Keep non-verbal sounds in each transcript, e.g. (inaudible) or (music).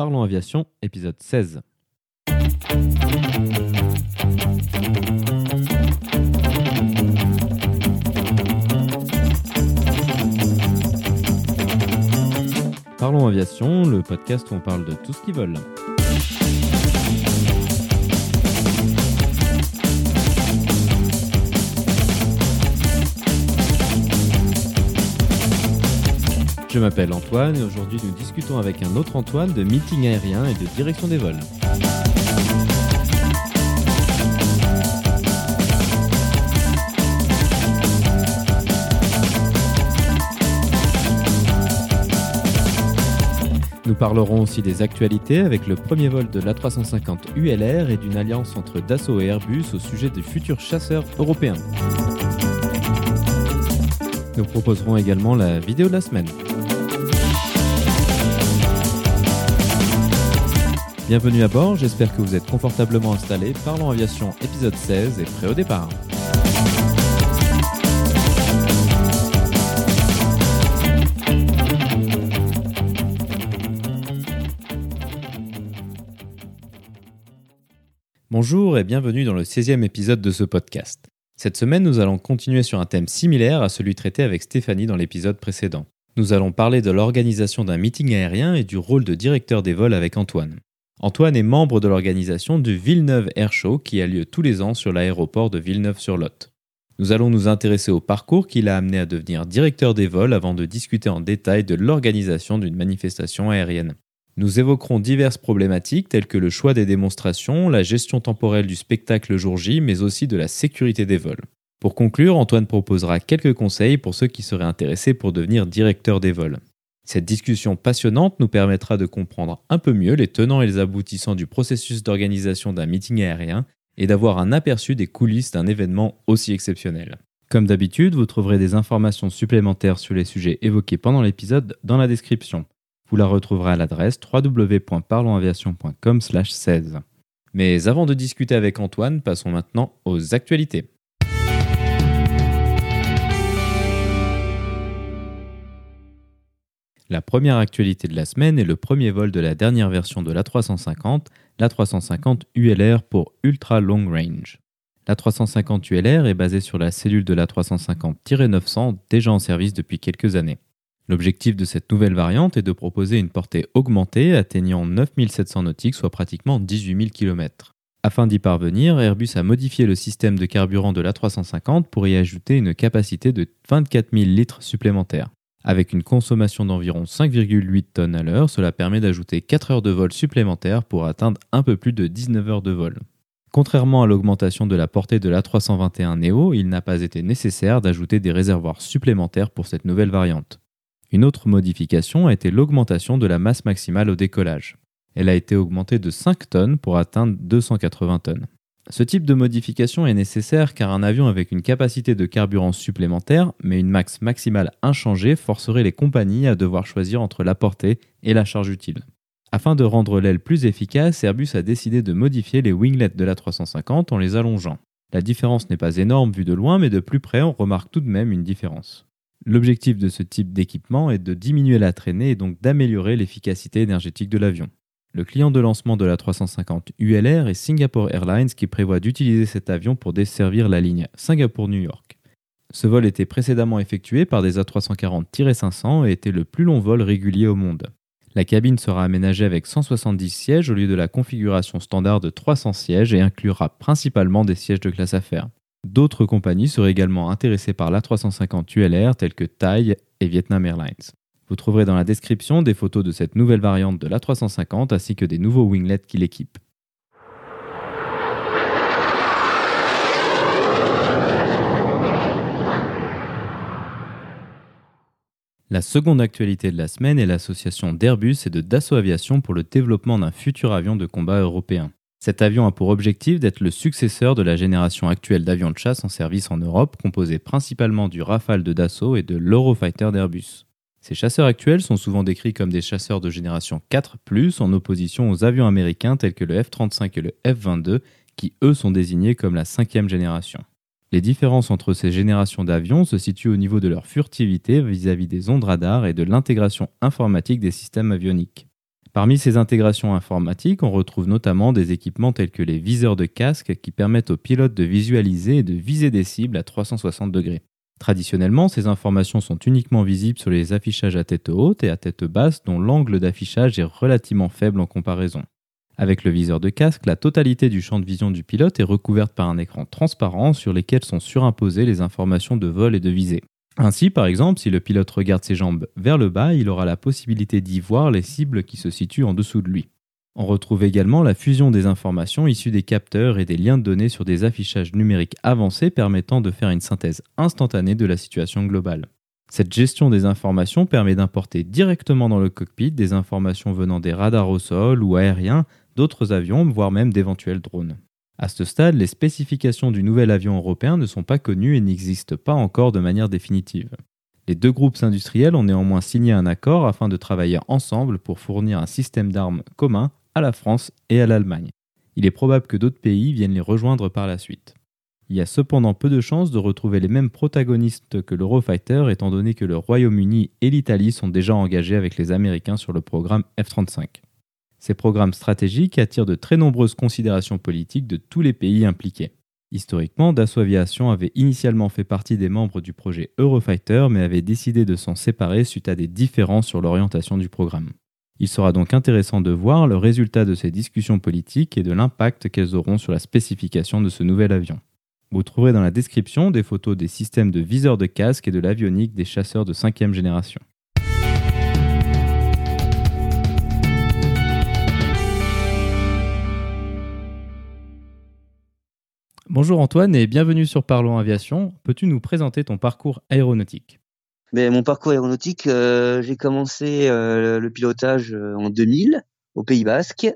Parlons Aviation, épisode 16. Parlons Aviation, le podcast où on parle de tout ce qui vole. Je m'appelle Antoine et aujourd'hui nous discutons avec un autre Antoine de meeting aérien et de direction des vols. Nous parlerons aussi des actualités avec le premier vol de l'A350 ULR et d'une alliance entre Dassault et Airbus au sujet des futurs chasseurs européens. Nous proposerons également la vidéo de la semaine. Bienvenue à bord, j'espère que vous êtes confortablement installés. Parlons Aviation épisode 16 et prêt au départ. Bonjour et bienvenue dans le 16e épisode de ce podcast. Cette semaine, nous allons continuer sur un thème similaire à celui traité avec Stéphanie dans l'épisode précédent. Nous allons parler de l'organisation d'un meeting aérien et du rôle de directeur des vols avec Antoine. Antoine est membre de l'organisation du Villeneuve Air Show qui a lieu tous les ans sur l'aéroport de Villeneuve-sur-Lot. Nous allons nous intéresser au parcours qui l'a amené à devenir directeur des vols avant de discuter en détail de l'organisation d'une manifestation aérienne. Nous évoquerons diverses problématiques telles que le choix des démonstrations, la gestion temporelle du spectacle jour J, mais aussi de la sécurité des vols. Pour conclure, Antoine proposera quelques conseils pour ceux qui seraient intéressés pour devenir directeur des vols. Cette discussion passionnante nous permettra de comprendre un peu mieux les tenants et les aboutissants du processus d'organisation d'un meeting aérien et d'avoir un aperçu des coulisses d'un événement aussi exceptionnel. Comme d'habitude, vous trouverez des informations supplémentaires sur les sujets évoqués pendant l'épisode dans la description. Vous la retrouverez à l'adresse www.parlonsaviation.com/16. Mais avant de discuter avec Antoine, passons maintenant aux actualités. La première actualité de la semaine est le premier vol de la dernière version de l'A350, l'A350 ULR pour Ultra Long Range. L'A350 ULR est basée sur la cellule de l'A350-900 déjà en service depuis quelques années. L'objectif de cette nouvelle variante est de proposer une portée augmentée atteignant 9700 nautiques, soit pratiquement 18 000 km. Afin d'y parvenir, Airbus a modifié le système de carburant de l'A350 pour y ajouter une capacité de 24 000 litres supplémentaires. Avec une consommation d'environ 5,8 tonnes à l'heure, cela permet d'ajouter 4 heures de vol supplémentaires pour atteindre un peu plus de 19 heures de vol. Contrairement à l'augmentation de la portée de l'A321 Neo, il n'a pas été nécessaire d'ajouter des réservoirs supplémentaires pour cette nouvelle variante. Une autre modification a été l'augmentation de la masse maximale au décollage. Elle a été augmentée de 5 tonnes pour atteindre 280 tonnes. Ce type de modification est nécessaire car un avion avec une capacité de carburant supplémentaire, mais une max maximale inchangée, forcerait les compagnies à devoir choisir entre la portée et la charge utile. Afin de rendre l'aile plus efficace, Airbus a décidé de modifier les winglets de la 350 en les allongeant. La différence n'est pas énorme vue de loin, mais de plus près, on remarque tout de même une différence. L'objectif de ce type d'équipement est de diminuer la traînée et donc d'améliorer l'efficacité énergétique de l'avion. Le client de lancement de la 350 ULR est Singapore Airlines qui prévoit d'utiliser cet avion pour desservir la ligne Singapour-New York. Ce vol était précédemment effectué par des A340-500 et était le plus long vol régulier au monde. La cabine sera aménagée avec 170 sièges au lieu de la configuration standard de 300 sièges et inclura principalement des sièges de classe affaires. D'autres compagnies seraient également intéressées par l'A350 ULR telles que Thai et Vietnam Airlines. Vous trouverez dans la description des photos de cette nouvelle variante de l'A350 ainsi que des nouveaux winglets qui l'équipent. La seconde actualité de la semaine est l'association d'Airbus et de Dassault Aviation pour le développement d'un futur avion de combat européen. Cet avion a pour objectif d'être le successeur de la génération actuelle d'avions de chasse en service en Europe, composée principalement du Rafale de Dassault et de l'Eurofighter d'Airbus. Ces chasseurs actuels sont souvent décrits comme des chasseurs de génération 4 ⁇ en opposition aux avions américains tels que le F-35 et le F-22 qui eux sont désignés comme la cinquième génération. Les différences entre ces générations d'avions se situent au niveau de leur furtivité vis-à-vis des ondes radar et de l'intégration informatique des systèmes avioniques. Parmi ces intégrations informatiques, on retrouve notamment des équipements tels que les viseurs de casque qui permettent aux pilotes de visualiser et de viser des cibles à 360 degrés. Traditionnellement, ces informations sont uniquement visibles sur les affichages à tête haute et à tête basse dont l'angle d'affichage est relativement faible en comparaison. Avec le viseur de casque, la totalité du champ de vision du pilote est recouverte par un écran transparent sur lequel sont surimposées les informations de vol et de visée. Ainsi, par exemple, si le pilote regarde ses jambes vers le bas, il aura la possibilité d'y voir les cibles qui se situent en dessous de lui. On retrouve également la fusion des informations issues des capteurs et des liens de données sur des affichages numériques avancés permettant de faire une synthèse instantanée de la situation globale. Cette gestion des informations permet d'importer directement dans le cockpit des informations venant des radars au sol ou aériens, d'autres avions, voire même d'éventuels drones. À ce stade, les spécifications du nouvel avion européen ne sont pas connues et n'existent pas encore de manière définitive. Les deux groupes industriels ont néanmoins signé un accord afin de travailler ensemble pour fournir un système d'armes commun à la France et à l'Allemagne. Il est probable que d'autres pays viennent les rejoindre par la suite. Il y a cependant peu de chances de retrouver les mêmes protagonistes que l'Eurofighter étant donné que le Royaume-Uni et l'Italie sont déjà engagés avec les Américains sur le programme F-35. Ces programmes stratégiques attirent de très nombreuses considérations politiques de tous les pays impliqués. Historiquement, Dassault Aviation avait initialement fait partie des membres du projet Eurofighter mais avait décidé de s'en séparer suite à des différences sur l'orientation du programme. Il sera donc intéressant de voir le résultat de ces discussions politiques et de l'impact qu'elles auront sur la spécification de ce nouvel avion. Vous trouverez dans la description des photos des systèmes de viseurs de casque et de l'avionique des chasseurs de 5 génération. Bonjour Antoine et bienvenue sur Parlons Aviation. Peux-tu nous présenter ton parcours aéronautique? Mais Mon parcours aéronautique, euh, j'ai commencé euh, le pilotage euh, en 2000 au Pays Basque.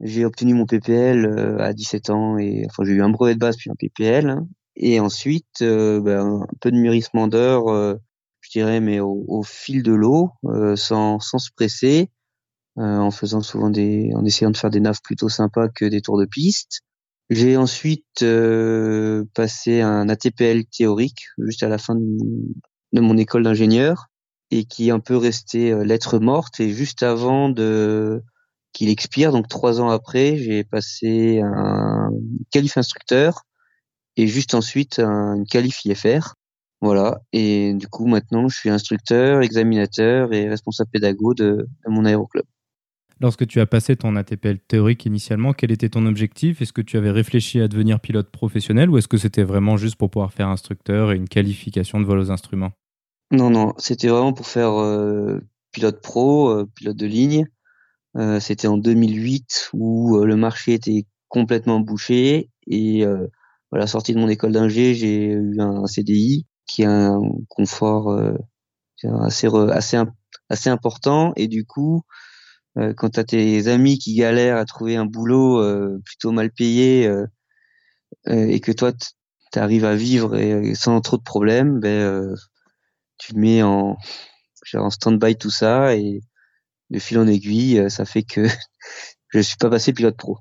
J'ai obtenu mon PPL à 17 ans et enfin j'ai eu un brevet de base puis un PPL. Et ensuite, ben, un peu de mûrissement d'heures, je dirais, mais au, fil de l'eau, sans, sans se presser, en faisant souvent des, en essayant de faire des naves plutôt sympas que des tours de piste. J'ai ensuite euh, passé un ATPL théorique juste à la fin de, mon école d'ingénieur et qui est un peu resté euh, lettre morte. Et juste avant de qu'il expire, donc trois ans après, j'ai passé un qualif instructeur et juste ensuite un qualif IFR. Voilà. Et du coup, maintenant, je suis instructeur, examinateur et responsable pédago de, de mon aéroclub. Lorsque tu as passé ton ATPL théorique initialement, quel était ton objectif? Est-ce que tu avais réfléchi à devenir pilote professionnel ou est-ce que c'était vraiment juste pour pouvoir faire instructeur et une qualification de vol aux instruments? Non, non, c'était vraiment pour faire euh, pilote pro, euh, pilote de ligne. Euh, c'était en 2008 où le marché était complètement bouché et à la sortie de mon école d'ingé, j'ai eu un CDI qui a un confort assez, assez, assez important et du coup, euh, quand tu as tes amis qui galèrent à trouver un boulot euh, plutôt mal payé euh, et que toi tu arrives à vivre et, sans trop de problèmes, ben tu mets en en stand-by tout ça et de fil en aiguille, ça fait que (laughs) je suis pas passé pilote pro.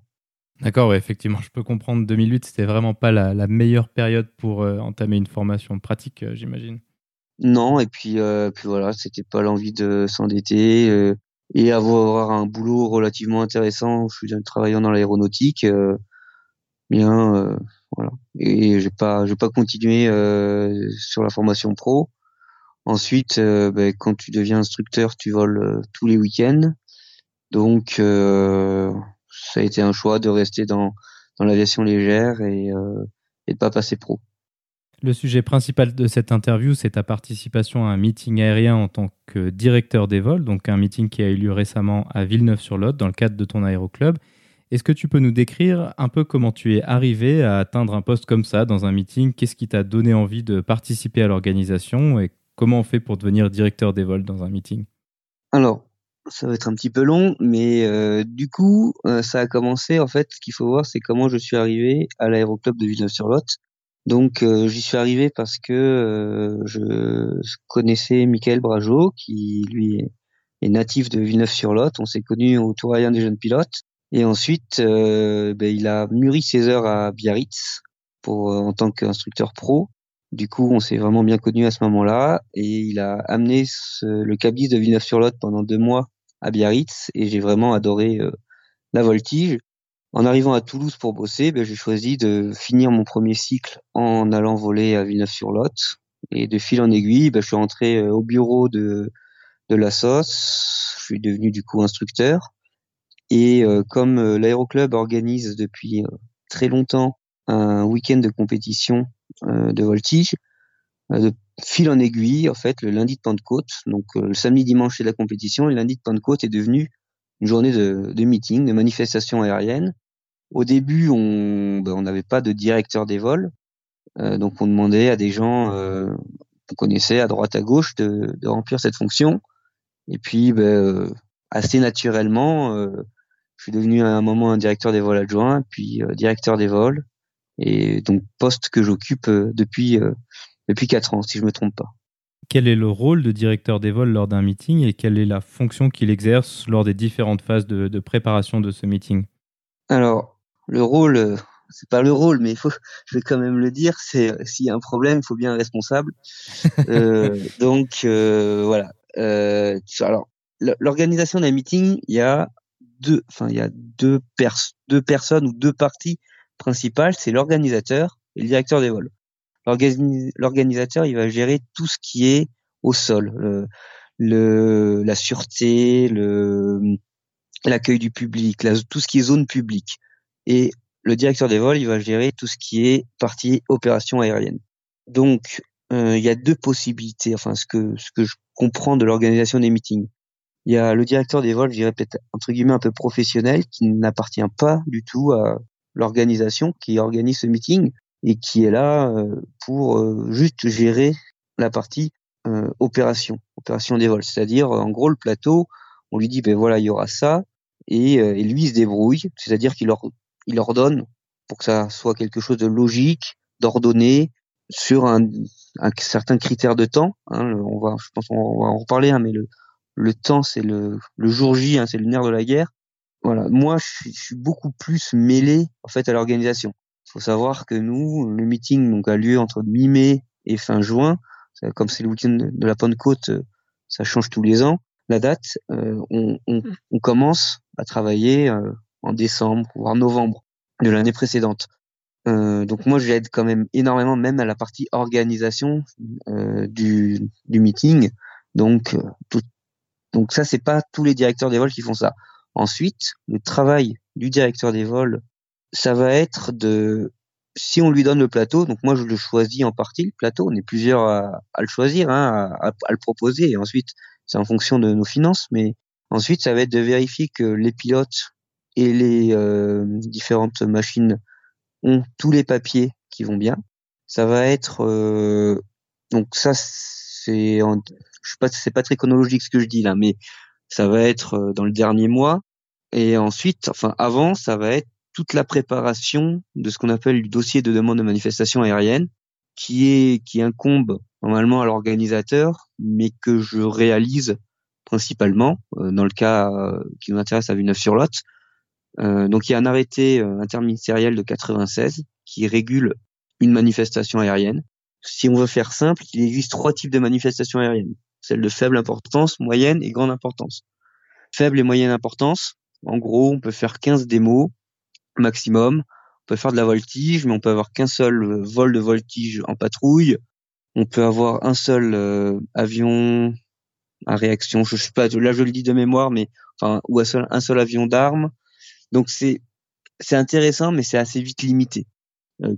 D'accord, ouais, effectivement, je peux comprendre. 2008, c'était vraiment pas la, la, meilleure période pour entamer une formation pratique, j'imagine. Non, et puis, puis voilà, c'était pas l'envie de s'endetter et avoir un boulot relativement intéressant. Je suis travaillant dans l'aéronautique, euh, bien euh, voilà. Et j'ai pas, j'ai pas continué euh, sur la formation pro. Ensuite, ben, quand tu deviens instructeur, tu voles tous les week-ends. Donc, ça a été un choix de rester dans dans l'aviation légère et, et de pas passer pro. Le sujet principal de cette interview, c'est ta participation à un meeting aérien en tant que directeur des vols, donc un meeting qui a eu lieu récemment à Villeneuve-sur-Lot dans le cadre de ton aéroclub. Est-ce que tu peux nous décrire un peu comment tu es arrivé à atteindre un poste comme ça dans un meeting? Qu'est-ce qui t'a donné envie de participer à l'organisation et comment on fait pour devenir directeur des vols dans un meeting? Alors, ça va être un petit peu long, mais euh, du coup, euh, ça a commencé. En fait, ce qu'il faut voir, c'est comment je suis arrivé à l'aéroclub de Villeneuve-sur-Lot. Donc euh, j'y suis arrivé parce que je connaissais Michael Brageau, qui lui est, natif de Villeneuve-sur-Lot. On s'est connus au Tour aérien des jeunes pilotes. Et ensuite, ben, il a mûri ses heures à Biarritz en tant qu'instructeur pro. Du coup, on s'est vraiment bien connus à ce moment-là. Et il a amené le cabis de Villeneuve-sur-Lot pendant deux mois à Biarritz et j'ai vraiment adoré la voltige. En arrivant à Toulouse pour bosser, ben, j'ai choisi de finir mon premier cycle en allant voler à Villeneuve-sur-Lot. Et de fil en aiguille, ben, je suis rentré au bureau de, de la SOS. Je suis devenu du coup instructeur. Et comme l'aéroclub organise depuis très longtemps un week-end de compétition de voltige, de fil en aiguille, en fait, le lundi de Pentecôte, donc euh, le samedi dimanche c'est la compétition, le lundi de Pentecôte est devenu une journée de, de meeting, de manifestation aérienne. Au début, on ben, on n'avait pas de directeur des vols, euh, donc on demandait à des gens euh, qu'on connaissait à droite à gauche de, remplir cette fonction. Et puis, ben, euh, assez naturellement, je suis devenu à un moment un directeur des vols adjoint, puis directeur des vols, et donc poste que j'occupe depuis depuis 4 ans, si je me trompe pas. Quel est le rôle de directeur des vols lors d'un meeting et quelle est la fonction qu'il exerce lors des différentes phases de, préparation de ce meeting? Alors, le rôle, euh, c'est pas le rôle, mais faut, (laughs) je vais quand même le dire, c'est s'il y a un problème, il faut bien un responsable. (laughs) euh, donc euh, voilà. Euh, alors, l'organisation d'un meeting, il y a deux, enfin il y a deux, pers deux personnes ou deux parties principales, c'est l'organisateur et le directeur des vols l'organisateur il va gérer tout ce qui est au sol, la sûreté, l'accueil du public, tout ce qui est zone publique. Et le directeur des vols, il va gérer tout ce qui est partie opération aérienne. Donc, euh, il y a deux possibilités. Enfin, ce que ce que je comprends de l'organisation des meetings, il y a le directeur des vols, je dirais peut-être entre guillemets un peu professionnel, qui n'appartient pas du tout à l'organisation qui organise ce meeting, et qui est là euh, pour euh, juste gérer la partie euh, opération, opération des vols. C'est-à-dire, en gros, le plateau, on lui dit, ben voilà, il y aura ça, et, et lui, se débrouille, c'est-à-dire qu'il leur, il leur donne pour que ça soit quelque chose de logique, d'ordonné, sur un, un, certain critère de temps. Hein, on va, je pense, on va en reparler, hein, mais le, le temps, c'est le, le jour J, hein, c'est le nerf de la guerre. Voilà, moi, je, je suis beaucoup plus mêlé en fait à l'organisation. Il faut savoir que nous, le meeting donc a lieu entre mi-mai et fin juin. Comme c'est le week-end de la Pentecôte, euh, ça change tous les ans. La date, euh, on, on, hmm. on, commence à travailler euh, en décembre, voire novembre de l'année précédente. Euh, donc moi, j'aide quand même énormément, même à la partie organisation euh, du, du meeting. Donc, tout, donc ça, c'est pas tous les directeurs des vols qui font ça. Ensuite, le travail du directeur des vols ça va être de si on lui donne le plateau, donc moi je le choisis en partie le plateau, on est plusieurs à, le choisir, hein, à, le proposer, et ensuite c'est en fonction de nos finances, mais ensuite ça va être de vérifier que les pilotes et les euh, différentes machines ont tous les papiers qui vont bien. Ça va être euh, donc ça c'est je sais pas c'est pas très chronologique ce que je dis là, mais ça va être euh, dans le dernier mois et ensuite enfin avant ça va être toute la préparation de ce qu'on appelle le dossier de demande de manifestation aérienne, qui est qui incombe normalement à l'organisateur, mais que je réalise principalement euh, dans le cas euh, qui nous intéresse à Villeneuve-sur-Lot. Euh, donc il y a un arrêté interministériel de 96 qui régule une manifestation aérienne. Si on veut faire simple, il existe trois types de manifestations aériennes celle de faible importance, moyenne et grande importance. Faible et moyenne importance, en gros, on peut faire 15 démos maximum. On peut faire de la voltige, mais on peut avoir qu'un seul euh, vol de voltige en patrouille. On peut avoir un seul euh, avion à réaction. Je sais pas, là je le dis de mémoire, mais enfin ou un seul, avion d'armes. Donc c'est c'est intéressant, mais c'est assez vite limité.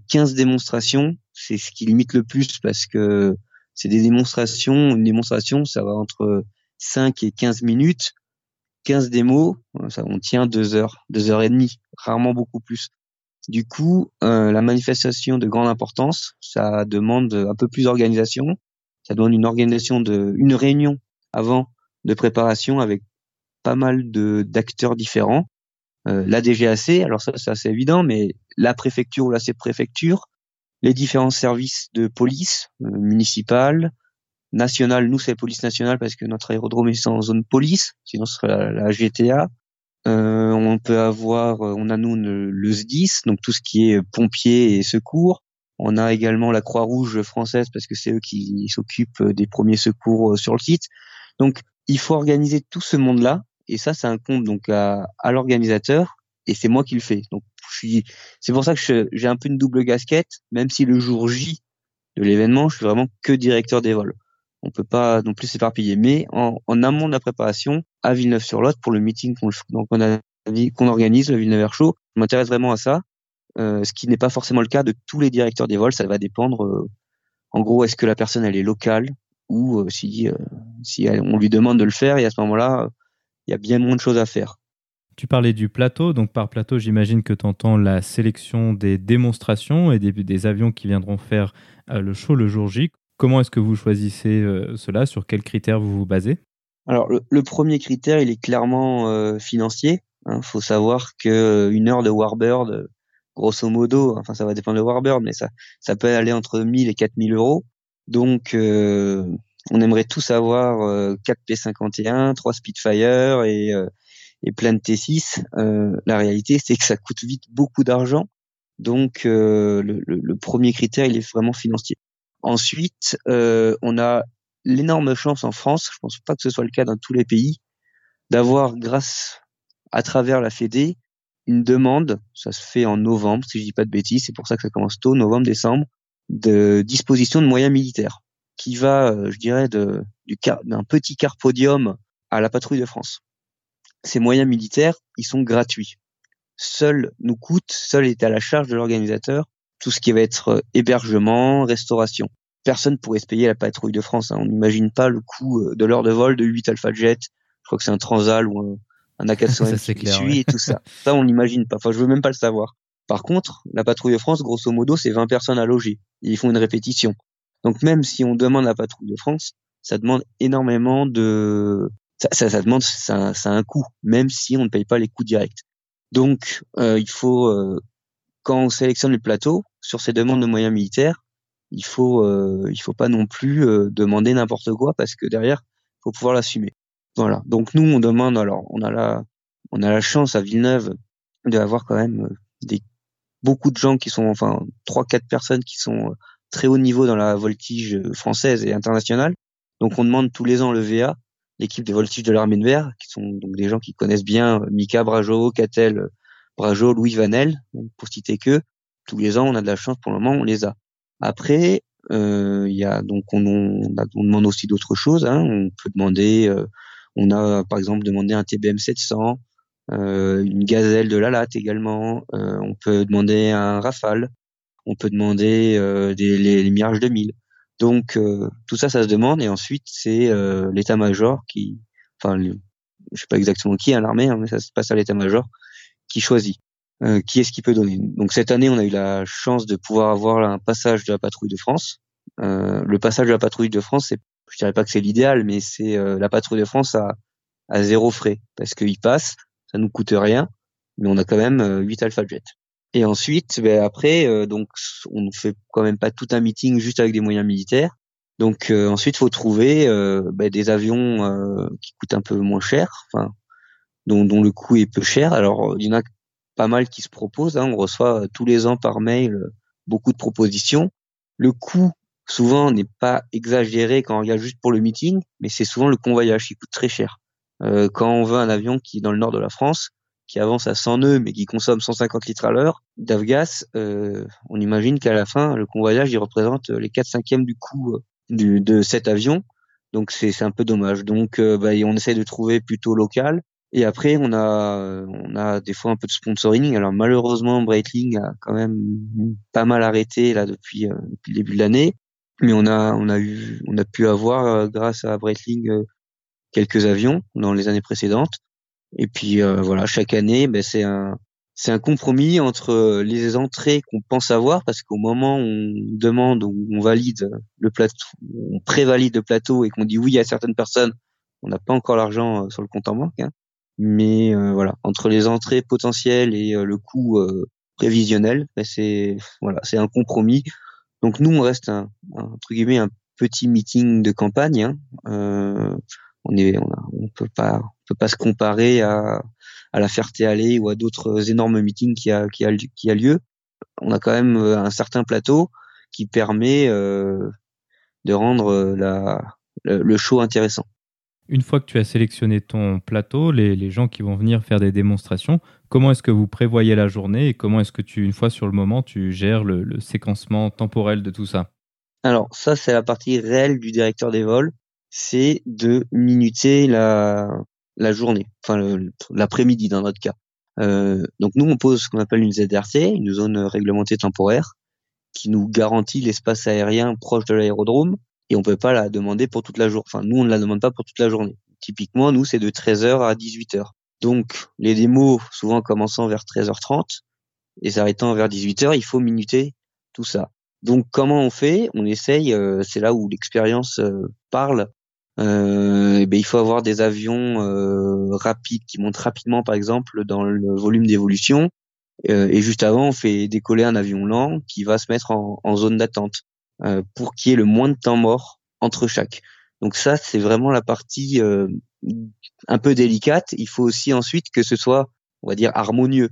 15 euh, démonstrations, c'est ce qui limite le plus parce que c'est des démonstrations. Une démonstration, ça va entre 5 et 15 minutes. 15 démos, ça, on tient deux heures, deux heures et demie, rarement beaucoup plus. Du coup, euh, la manifestation de grande importance, ça demande un peu plus d'organisation. Ça demande une organisation de, une réunion avant de préparation avec pas mal d'acteurs différents. Euh, la DGAC, alors ça, c'est assez évident, mais la préfecture ou la préfecture, les différents services de police euh, municipale, nationale, nous c'est police nationale parce que notre aérodrome est en zone police, sinon ce serait la, GTA. Euh, on peut avoir, euh, on a nous le, SDIS, donc tout ce qui est pompiers et secours. On a également la Croix-Rouge française parce que c'est eux qui s'occupent des premiers secours euh, sur le site. Donc il faut organiser tout ce monde-là et ça, c'est un compte donc à, à l'organisateur et c'est moi qui le fais. Donc c'est pour ça que j'ai un peu une double casquette, même si le jour J de l'événement, je suis vraiment que directeur des vols. On peut pas non plus s'éparpiller. Mais en, amont de la préparation, à Villeneuve-sur-Lot, pour le meeting qu'on organise, le Villeneuve Show, je m'intéresse vraiment à ça. Euh, ce qui n'est pas forcément le cas de tous les directeurs des vols. Ça va dépendre. Euh, en gros, est-ce que la personne elle est locale ou si euh, si on lui demande de le faire et à ce moment-là, il y a bien moins de choses à faire. Tu parlais du plateau, donc par plateau, j'imagine que tu entends la sélection des démonstrations et des, des avions qui viendront faire le show le jour J. Comment est-ce que vous choisissez cela? Sur quels critères vous vous basez? Alors, le, premier critère, il est clairement financier. Il hein. faut savoir que une heure de Warbird, grosso modo, enfin ça va dépendre de Warbird, mais ça, peut aller entre 1000 et 4000 euros. Donc, euh, on aimerait tous avoir euh, 4 P51, 3 Spitfire et, euh, plein de T6. Euh, la réalité, c'est que ça coûte vite beaucoup d'argent. Donc, euh, le, le, le, premier critère, il est vraiment financier. Ensuite, on a l'énorme chance en France, je pense pas que ce soit le cas dans tous les pays, d'avoir, grâce à travers la Fédé, une demande, ça se fait en novembre, si je dis pas de bêtises, c'est pour ça que ça commence tôt, novembre, décembre, de disposition de moyens militaires, qui va, euh, je dirais, de, du d'un petit carpodium à la patrouille de France. Ces moyens militaires, ils sont gratuits. Seuls nous coûtent, seul est à la charge de l'organisateur, tout ce qui va être euh, hébergement, restauration. Personne pourrait se payer la patrouille de France. Hein. On n'imagine pas le coût euh, de l'heure de vol de 8 Alpha Jet. Je crois que c'est un Transal ou un, un A400 (laughs) qui suit et tout ça. (laughs) Ça, on n'imagine pas. Enfin, je veux même pas le savoir. Par contre, la patrouille de France, grosso modo, c'est 20 personnes à loger. ils font une répétition. Donc même si on demande la patrouille de France, ça demande énormément de... Ça, ça, ça demande, ça, ça, a un coût, même si on ne paye pas les coûts directs. Donc euh, il faut, euh, quand on sélectionne le plateau, sur ces demandes de moyens militaires, il faut, euh, il faut pas non plus euh, demander n'importe quoi parce que derrière, faut pouvoir l'assumer. Voilà. Donc nous, on demande alors, on a la, on a la chance à Villeneuve d'avoir quand même euh, des beaucoup de gens qui sont, enfin, trois, quatre personnes qui sont euh, très haut niveau dans la voltige française et internationale. Donc on demande tous les ans le VA, l'équipe de voltige de l'armée de verre, qui sont donc des gens qui connaissent bien euh, Mika Brajo, Catel Brajo, Louis Vanel, pour citer que. Tous les ans, on a de la chance pour le moment, on les a. Après, il y a donc on, on, demande aussi d'autres choses. Hein. On peut demander on a par exemple demandé un TBM 700, euh, une gazelle de la latte également. Euh, on peut demander un Rafale. On peut demander euh, des, les, les, Mirage 2000. Donc tout ça, ça se demande et ensuite c'est l'état-major qui, enfin, je sais pas exactement qui à l'armée, hein, mais ça se passe à l'état-major qui choisit. Euh, qui est-ce qui peut donner Donc cette année, on a eu la chance de pouvoir avoir un passage de la patrouille de France. Euh, le passage de la patrouille de France, c'est je dirais pas que c'est l'idéal, mais c'est euh, la patrouille de France à, à zéro frais parce qu'il passe, ça nous coûte rien, mais on a quand même euh, 8 Alpha Jet. Et ensuite, ben après, euh, donc on ne fait quand même pas tout un meeting juste avec des moyens militaires. Donc euh, ensuite, faut trouver ben, des avions qui coûtent un peu moins cher, dont, le coût est peu cher. Alors il y en a pas mal qui se proposent. Hein. On reçoit tous les ans par mail beaucoup de propositions. Le coût souvent n'est pas exagéré quand on regarde juste pour le meeting, mais c'est souvent le convoyage qui coûte très cher. Euh, quand on veut un avion qui est dans le nord de la France, qui avance à 100 nœuds mais qui consomme 150 litres à l'heure d'avgas, euh, on imagine qu'à la fin, le convoyage il représente les 4 cinquièmes du coût euh, de cet avion. Donc c'est un peu dommage. Donc euh, bah, on essaie de trouver plutôt local. Et après, on a, on a des fois un peu de sponsoring. Alors malheureusement, Breitling a quand même pas mal arrêté là depuis, euh, depuis le début de l'année mais on a on a eu on a pu avoir euh, grâce à Breitling euh, quelques avions dans les années précédentes et puis euh, voilà chaque année ben c'est un c'est un compromis entre les entrées qu'on pense avoir parce qu'au moment où on demande ou on valide le plateau on prévalide le plateau et qu'on dit oui à certaines personnes on n'a pas encore l'argent sur le compte en banque hein. Mais voilà entre les entrées potentielles et le coût prévisionnel ben c'est voilà c'est un compromis donc nous, on reste un, entre guillemets un petit meeting de campagne. Hein. Euh, on est, on, a, on peut pas, on peut pas se comparer à, à la Ferté-Allée ou à d'autres énormes meetings qui a, qui a, qui a lieu. On a quand même euh, un certain plateau qui permet euh, de rendre la, le show intéressant. Une fois que tu as sélectionné ton plateau, les, gens qui vont venir faire des démonstrations, comment est-ce que vous prévoyez la journée et comment est-ce que tu, une fois sur le moment, tu gères le, séquencement temporel de tout ça Alors ça, c'est la partie réelle du directeur des vols, c'est de minuter la, la journée, enfin l'après-midi dans notre cas. Euh, donc nous, on pose ce qu'on appelle une ZRT, une zone réglementée temporaire, qui nous garantit l'espace aérien proche de l'aérodrome et on peut pas la demander pour toute la journée. Enfin, nous, on ne la demande pas pour toute la journée. Typiquement, nous, c'est de 13h à 18h. Donc, les démos, souvent commençant vers 13h30 et s'arrêtant vers 18h, il faut minuter tout ça. Donc, comment on fait? On essaye, euh, c'est là où l'expérience euh, parle. Euh, et ben, il faut avoir des avions euh, rapides qui montent rapidement, par exemple, dans le volume d'évolution. et juste avant, on fait décoller un avion lent qui va se mettre en zone d'attente. Euh, pour qu'il y ait le moins de temps mort entre chaque. Donc ça, c'est vraiment la partie euh, un peu délicate. Il faut aussi ensuite que ce soit, on va dire, harmonieux.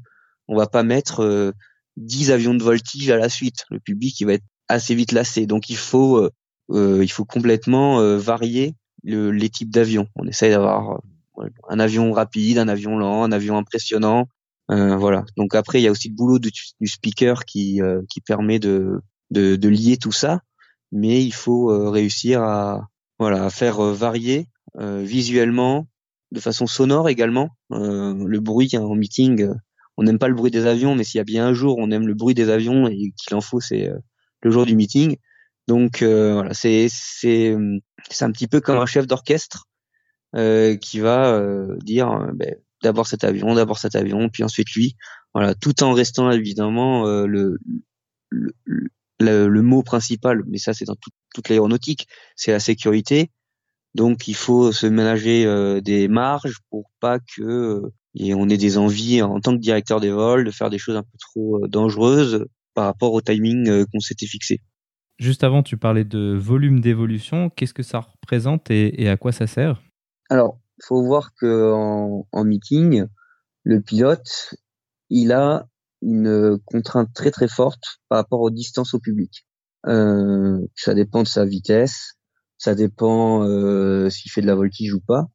On va pas mettre euh, 10 avions de voltige à la suite. Le public, il va être assez vite lassé. Donc il faut, euh, euh il faut complètement varier le, les types d'avions. On essaye d'avoir un avion rapide, un avion lent, un avion impressionnant. voilà. Donc après, il y a aussi le boulot du, du speaker qui, qui permet de de, de lier tout ça, mais il faut euh, réussir à voilà à faire euh, varier euh, visuellement, de façon sonore également. le bruit en meeting, on n'aime pas le bruit des avions, mais s'il y a bien un jour on aime le bruit des avions et qu'il en faut, c'est le jour du meeting. Donc voilà, c'est c'est c'est un petit peu comme un chef d'orchestre euh, qui va euh, dire ben, d'abord cet avion, d'abord cet avion, puis ensuite lui. Voilà, tout en restant évidemment euh, le, le, le, mot principal, mais ça c'est dans toute l'aéronautique, c'est la sécurité. Donc il faut se ménager euh, des marges pour pas que euh, et on ait des envies en tant que directeur des vols de faire des choses un peu trop euh, dangereuses par rapport au timing qu'on s'était fixé. Juste avant, tu parlais de volume d'évolution. Qu'est-ce que ça représente et, et à quoi ça sert? Alors, faut voir que en, en meeting, le pilote, il a une contrainte très très forte par rapport aux distances au public. Euh, ça dépend de sa vitesse, ça dépend euh, s'il fait de la voltige ou pas.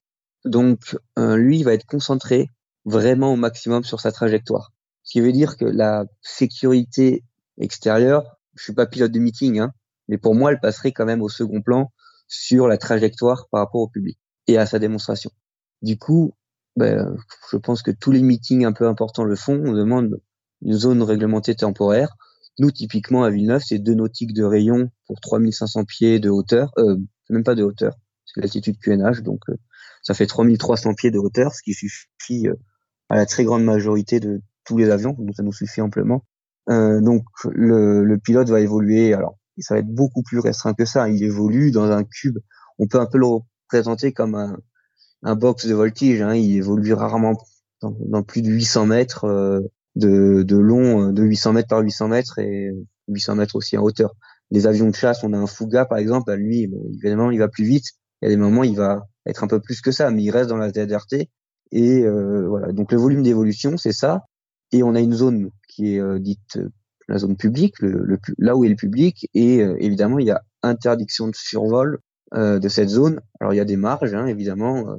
Donc euh, lui, il va être concentré vraiment au maximum sur sa trajectoire. Ce qui veut dire que la sécurité extérieure, je suis pas pilote de meeting, hein, mais pour moi, elle passerait quand même au second plan sur la trajectoire par rapport au public et à sa démonstration. Du coup, ben, je pense que tous les meetings un peu importants le font. On demande une zone réglementée temporaire. Nous, typiquement, à Villeneuve, c'est deux nautiques de rayon pour 3500 pieds de hauteur. Euh, même pas de hauteur, c'est l'altitude QNH, donc euh, ça fait 3300 pieds de hauteur, ce qui suffit euh, à la très grande majorité de tous les avions, donc ça nous suffit amplement. Euh, donc le, le, pilote va évoluer, alors ça va être beaucoup plus restreint que ça, il évolue dans un cube, on peut un peu le représenter comme un, un box de voltige, hein. il évolue rarement dans, dans, plus de 800 mètres, euh, de, de long euh, de 800 mètres par 800 mètres et 800 mètres aussi en hauteur. Les avions de chasse, on a un Fuga par exemple, à lui, bon, évidemment, il va plus vite. Il y a des moments, il va être un peu plus que ça, mais il reste dans la ZRT. Et euh, voilà. Donc le volume d'évolution, c'est ça. Et on a une zone qui est euh, dite la zone publique, le, le, là où est le public. Et évidemment, il y a interdiction de survol de cette zone. Alors il y a des marges, hein, évidemment.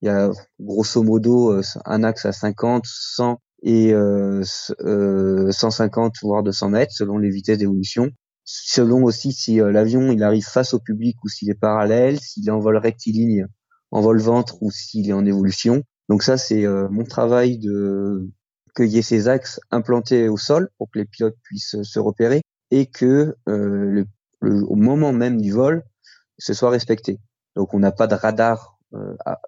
il y a grosso modo un axe à 50, 100 et euh, 150 euh, voire 200 mètres selon les vitesses d'évolution. Selon aussi si euh, l'avion il arrive face au public ou s'il est parallèle, s'il est en vol rectiligne, en vol ventre ou s'il est en évolution. Donc ça c'est euh, mon travail de cueillir ces axes implantés au sol pour que les pilotes puissent se repérer et que le, au moment même du vol ce soit respecté. Donc on n'a pas de radar,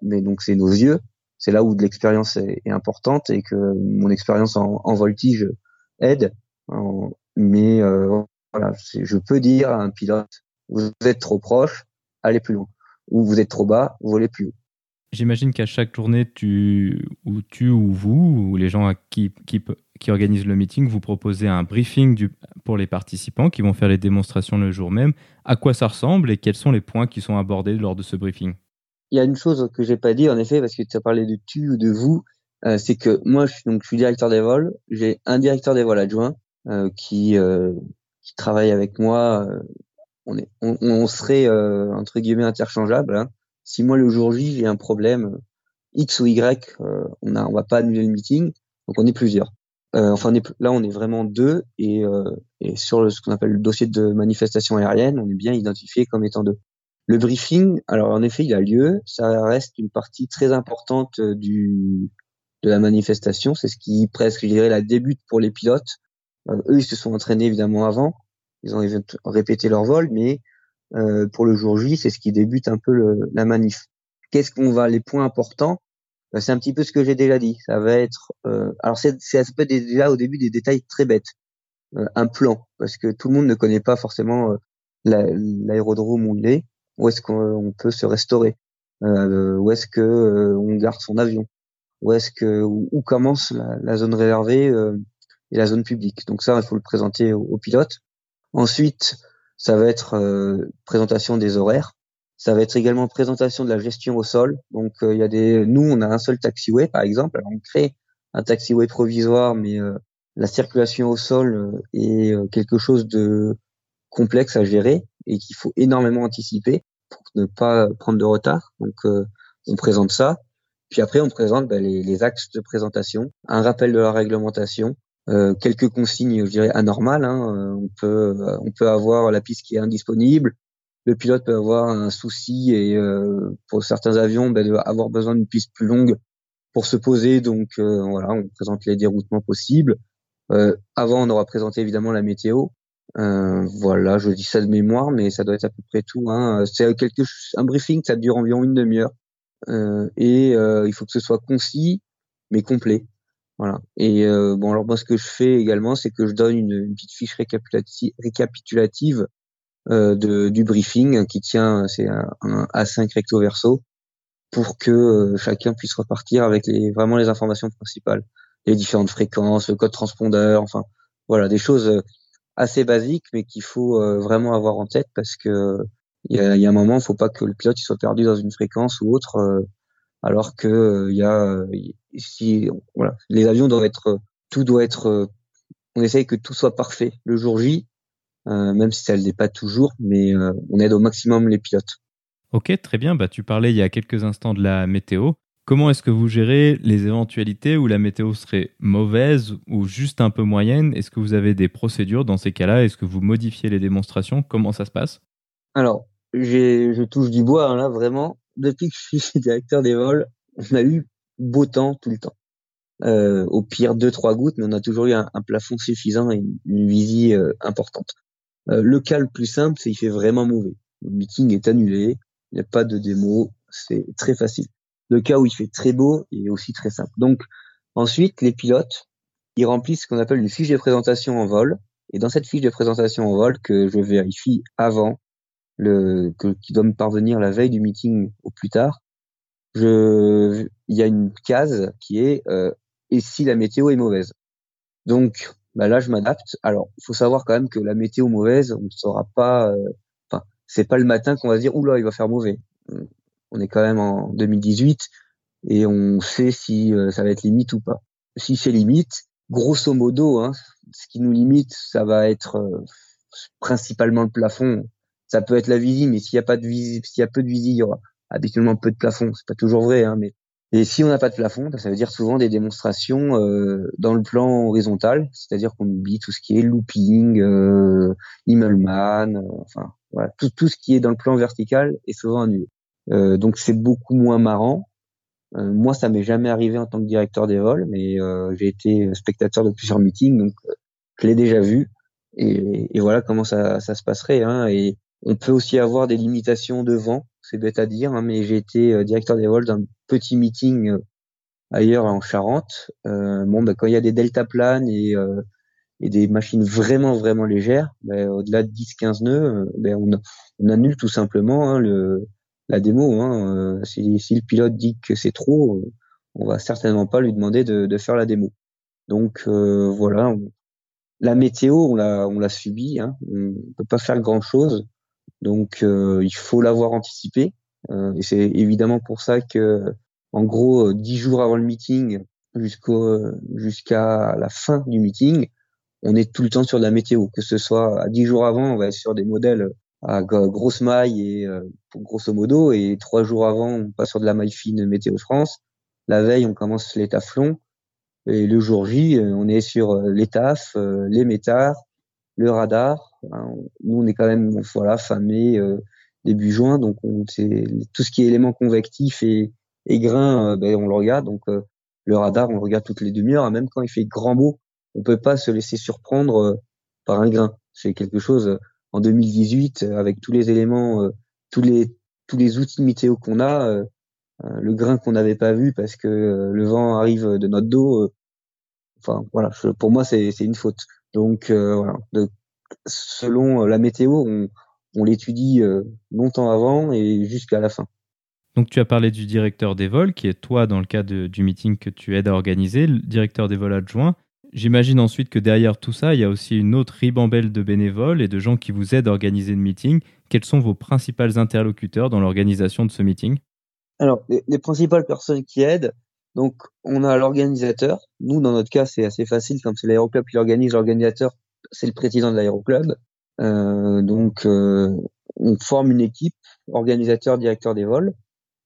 mais donc c'est nos yeux c'est là où de l'expérience est, importante et que mon expérience en, voltige aide. mais euh, voilà, je peux dire à un pilote, vous êtes trop proche, allez plus loin. Ou vous êtes trop bas, volez plus haut. J'imagine qu'à chaque journée, tu ou tu ou vous ou les gens qui, qui, qui, organisent le meeting, vous proposez un briefing pour les participants qui vont faire les démonstrations le jour même. À quoi ça ressemble et quels sont les points qui sont abordés lors de ce briefing? Il y a une chose que j'ai pas dit en effet parce que tu as parlé de tu ou de vous, euh, c'est que moi je suis donc je suis directeur des vols, j'ai un directeur des vols adjoint euh, qui euh, qui travaille avec moi. on est on, on serait entre guillemets interchangeable. Hein. si moi le jour J j'ai un problème X ou Y, on a, on va pas annuler le meeting, donc on est plusieurs. enfin, là, on est vraiment deux, et, et sur ce qu'on appelle le dossier de manifestation aérienne, on est bien identifié comme étant deux. Le briefing, alors en effet, il a lieu. Ça reste une partie très importante euh, du de la manifestation. C'est ce qui presque, je dirais, la débute pour les pilotes. Euh, eux, ils se sont entraînés évidemment avant. Ils ont répété leur vol, mais euh, pour le jour J, c'est ce qui débute un peu le, la manif. Qu'est-ce qu'on va les points importants? Ben, C'est un petit peu ce que j'ai déjà dit. Ça va être, euh, alors c'est ça peut être déjà au début des détails très bêtes. Euh, un plan, parce que tout le monde ne connaît pas forcément l'aérodrome où il est où est-ce qu'on peut se restaurer, euh, où est-ce que euh, on garde son avion, où est-ce que où, commence la, zone réservée euh, et la zone publique. Donc ça, il faut le présenter au, pilote. Ensuite, ça va être présentation des horaires. Ça va être également présentation de la gestion au sol. Donc il y a des, nous on a un seul taxiway par exemple. Alors on crée un taxiway provisoire, mais la circulation au sol est quelque chose de complexe à gérer et qu'il faut énormément anticiper pour ne pas prendre de retard. Donc, euh, on présente ça. Puis après, on présente bah, les, les, axes de présentation, un rappel de la réglementation, euh, quelques consignes, je dirais, anormales. Hein. Euh, on, peut, euh, on peut avoir la piste qui est indisponible. Le pilote peut avoir un souci et euh, pour certains avions, bah, avoir besoin d'une piste plus longue pour se poser. Donc voilà, on présente les déroutements possibles. avant, on aura présenté évidemment la météo. Euh, voilà, je dis ça de mémoire, mais ça doit être à peu près tout. Hein. C'est quelque un briefing, ça dure environ une demi-heure, euh, et euh, il faut que ce soit concis mais complet. Voilà. Et euh, bon, alors moi, ce que je fais également, c'est que je donne une, petite fiche récapitulative, euh, de, du briefing qui tient, c'est un, A5 recto verso, pour que chacun puisse repartir avec les, vraiment les informations principales, les différentes fréquences, le code transpondeur, enfin voilà, des choses assez basique, mais qu'il faut euh, vraiment avoir en tête parce que il y a, un moment, il faut pas que le pilote il soit perdu dans une fréquence ou autre, euh, alors que euh, il y a si voilà, les avions doivent être, tout doit être, on essaye que tout soit parfait le jour J, même si ça ne l'est pas toujours, mais on aide au maximum les pilotes. Ok, très bien. Bah, tu parlais il y a quelques instants de la météo. Comment est-ce que vous gérez les éventualités où la météo serait mauvaise ou juste un peu moyenne? Est-ce que vous avez des procédures dans ces cas-là? Est-ce que vous modifiez les démonstrations? Comment ça se passe? Alors, je touche du bois hein, là, vraiment. Depuis que je suis (laughs) directeur des vols, on a eu beau temps tout le temps. Euh, au pire, deux, trois gouttes, mais on a toujours eu un, plafond suffisant et une, visie euh, importante. Euh, le cas le plus simple, c'est qu'il fait vraiment mauvais. Le meeting est annulé, il n'y a pas de démo, c'est très facile. Le cas où il fait très beau est aussi très simple. Donc ensuite, les pilotes, ils remplissent ce qu'on appelle une fiche de présentation en vol. Et dans cette fiche de présentation en vol que je vérifie avant, le, que, qui doit me parvenir la veille du meeting au plus tard, il y a une case qui est euh, et si la météo est mauvaise. Donc bah là, je m'adapte. Alors, il faut savoir quand même que la météo mauvaise, on ne saura pas. Euh, enfin, c'est pas le matin qu'on va se dire oula, il va faire mauvais on est quand même en 2018 et on sait si euh, ça va être limite ou pas. Si c'est limite, grosso modo, hein, ce qui nous limite, ça va être euh, principalement le plafond. Ça peut être la visée, mais s'il y a pas de visée, s'il y a peu de visée, il y aura habituellement peu de plafond. C'est pas toujours vrai, hein, mais et si on n'a pas de plafond, bah, ça veut dire souvent des démonstrations euh, dans le plan horizontal, c'est-à-dire qu'on oublie tout ce qui est looping, euh, Himmelman, enfin voilà, tout, tout ce qui est dans le plan vertical est souvent annulé. Euh, donc c'est beaucoup moins marrant. Euh, moi, ça m'est jamais arrivé en tant que directeur des vols, mais euh, j'ai été spectateur de plusieurs meetings, donc je l'ai déjà vu. Et, et, voilà comment ça, ça se passerait. Hein. Et on peut aussi avoir des limitations de vent, c'est bête à dire, hein, mais j'ai été directeur des vols d'un petit meeting ailleurs en Charente. Euh, bon, bah, quand il y a des deltaplanes et, euh, et des machines vraiment vraiment légères, bah, au-delà de 10-15 nœuds, bah, on, on, annule tout simplement hein, le, la démo. Hein, euh, si, le pilote dit que c'est trop, on va certainement pas lui demander de, faire la démo. Donc euh, voilà, la météo, on l'a, on l'a subi. Hein, on peut pas faire grand chose, donc euh, il faut l'avoir anticipé. et c'est évidemment pour ça que, en gros, dix jours avant le meeting, jusqu'au jusqu'à la fin du meeting, on est tout le temps sur de la météo. Que ce soit à dix jours avant, on va être sur des modèles à grosse maille et grosso modo et trois jours avant on passe sur de la maille fine météo France. La veille on commence les taflons. Et le jour J on est sur les tafs les métards le radar. Nous on est quand même voilà fin mai début juin. Donc on tout ce qui est éléments convectifs et, et grains ben, on le regarde. Donc le radar on le regarde toutes les demi-heures. Même quand il fait grand beau on peut pas se laisser surprendre par un grain. C'est quelque chose en 2018 euh, avec tous les éléments, euh, tous les tous les outils météo qu'on a, euh, le grain qu'on n'avait pas vu parce que le vent arrive de notre dos. enfin voilà, pour moi c'est une faute. Donc selon la météo, on, on l'étudie longtemps avant et jusqu'à la fin. Donc tu as parlé du directeur des vols, qui est toi dans le cas du meeting que tu aides à organiser, le directeur des vols adjoint. J'imagine ensuite que derrière tout ça, il y a aussi une autre ribambelle de bénévoles et de gens qui vous aident à organiser le meeting. Quels sont vos principaux interlocuteurs dans l'organisation de ce meeting? Alors, les, principales personnes qui aident, donc on a l'organisateur. Nous, dans notre cas, c'est assez facile, comme c'est l'aéroclub qui organise, l'organisateur, c'est le président de l'aéroclub. Euh, donc, euh, on forme une équipe, organisateur, directeur des vols.